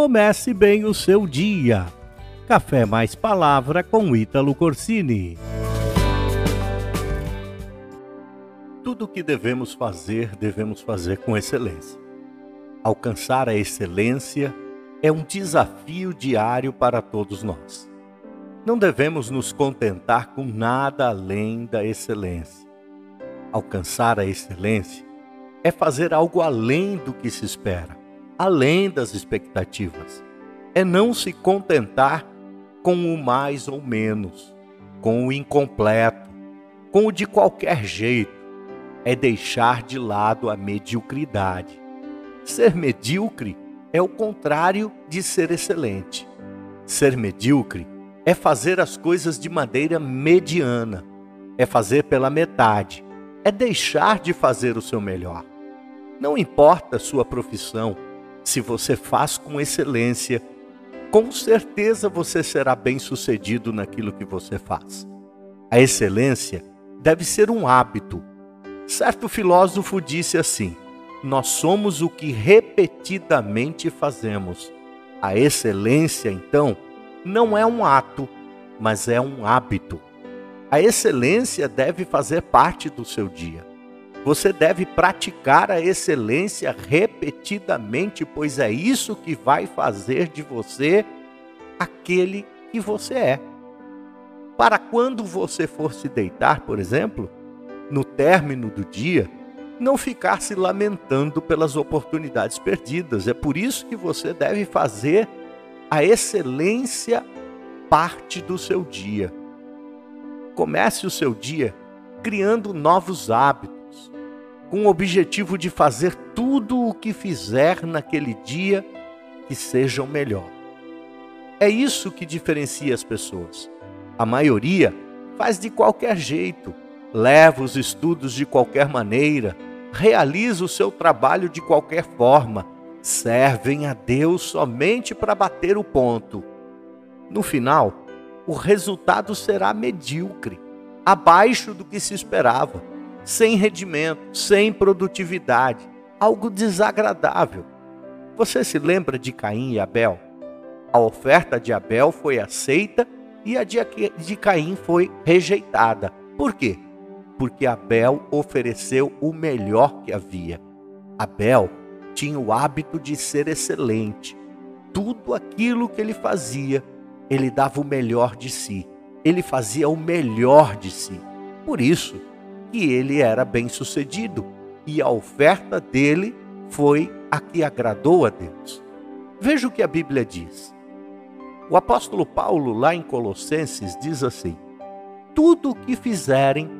Comece bem o seu dia. Café mais palavra com Ítalo Corsini. Tudo o que devemos fazer, devemos fazer com excelência. Alcançar a excelência é um desafio diário para todos nós. Não devemos nos contentar com nada além da excelência. Alcançar a excelência é fazer algo além do que se espera, além das expectativas. É não se contentar com o mais ou menos, com o incompleto, com o de qualquer jeito. É deixar de lado a mediocridade. Ser medíocre é o contrário de ser excelente. Ser medíocre é fazer as coisas de maneira mediana, é fazer pela metade, é deixar de fazer o seu melhor. Não importa a sua profissão, se você faz com excelência, com certeza você será bem-sucedido naquilo que você faz. A excelência deve ser um hábito. Certo filósofo disse assim: Nós somos o que repetidamente fazemos. A excelência, então, não é um ato, mas é um hábito. A excelência deve fazer parte do seu dia. Você deve praticar a excelência repetidamente, pois é isso que vai fazer de você aquele que você é. Para quando você for se deitar, por exemplo, no término do dia, não ficar se lamentando pelas oportunidades perdidas. É por isso que você deve fazer a excelência parte do seu dia. Comece o seu dia criando novos hábitos, com o objetivo de fazer tudo o que fizer naquele dia que seja o melhor. É isso que diferencia as pessoas. A maioria faz de qualquer jeito, leva os estudos de qualquer maneira, realiza o seu trabalho de qualquer forma, servem a Deus somente para bater o ponto. No final, o resultado será medíocre, abaixo do que se esperava sem rendimento, sem produtividade, algo desagradável. Você se lembra de Caim e Abel? A oferta de Abel foi aceita e a de Caim foi rejeitada. Por quê? Porque Abel ofereceu o melhor que havia. Abel tinha o hábito de ser excelente. Tudo aquilo que ele fazia, ele dava o melhor de si. Ele fazia o melhor de si. Por isso, que ele era bem-sucedido e a oferta dele foi a que agradou a Deus. Veja o que a Bíblia diz. O apóstolo Paulo, lá em Colossenses, diz assim: Tudo o que fizerem,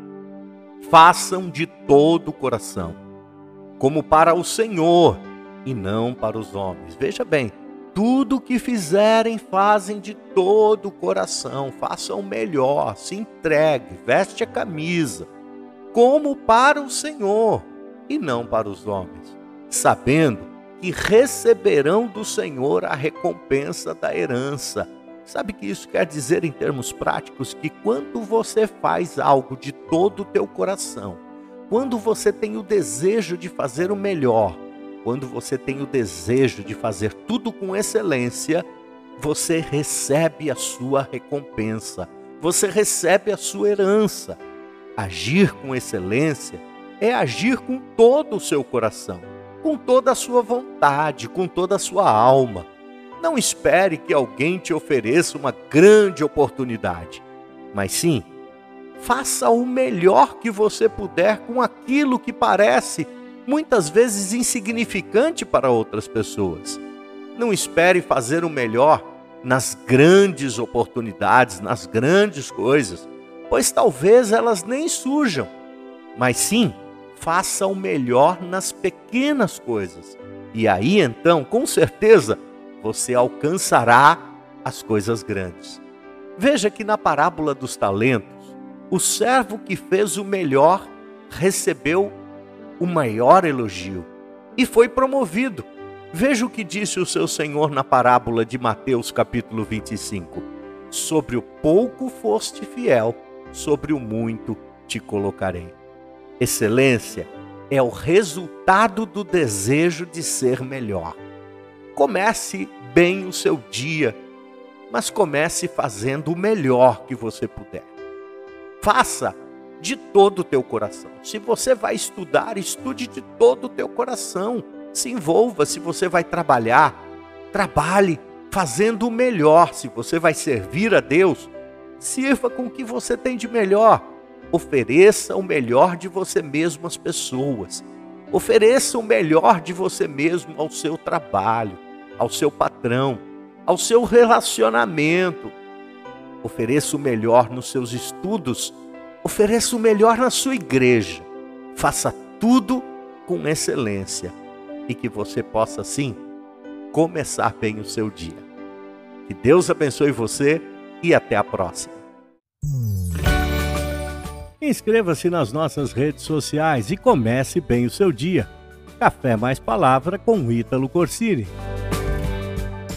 façam de todo o coração, como para o Senhor e não para os homens. Veja bem, tudo o que fizerem, fazem de todo o coração, façam melhor, se entregue, veste a camisa como para o Senhor e não para os homens, sabendo que receberão do Senhor a recompensa da herança. Sabe que isso quer dizer em termos práticos que quando você faz algo de todo o teu coração, quando você tem o desejo de fazer o melhor, quando você tem o desejo de fazer tudo com excelência, você recebe a sua recompensa, você recebe a sua herança. Agir com excelência é agir com todo o seu coração, com toda a sua vontade, com toda a sua alma. Não espere que alguém te ofereça uma grande oportunidade, mas sim, faça o melhor que você puder com aquilo que parece muitas vezes insignificante para outras pessoas. Não espere fazer o melhor nas grandes oportunidades, nas grandes coisas pois talvez elas nem surjam, mas sim faça o melhor nas pequenas coisas. E aí então, com certeza, você alcançará as coisas grandes. Veja que na parábola dos talentos, o servo que fez o melhor recebeu o maior elogio e foi promovido. Veja o que disse o seu Senhor na parábola de Mateus, capítulo 25: Sobre o pouco foste fiel sobre o muito te colocarei. Excelência é o resultado do desejo de ser melhor. comece bem o seu dia, mas comece fazendo o melhor que você puder. Faça de todo o teu coração. Se você vai estudar, estude de todo o teu coração. Se envolva, se você vai trabalhar, trabalhe fazendo o melhor. Se você vai servir a Deus, sirva com o que você tem de melhor. Ofereça o melhor de você mesmo às pessoas. Ofereça o melhor de você mesmo ao seu trabalho, ao seu patrão, ao seu relacionamento. Ofereça o melhor nos seus estudos. Ofereça o melhor na sua igreja. Faça tudo com excelência e que você possa, sim, começar bem o seu dia. Que Deus abençoe você e até a próxima. Inscreva-se nas nossas redes sociais e comece bem o seu dia. Café mais palavra com Ítalo Corsini.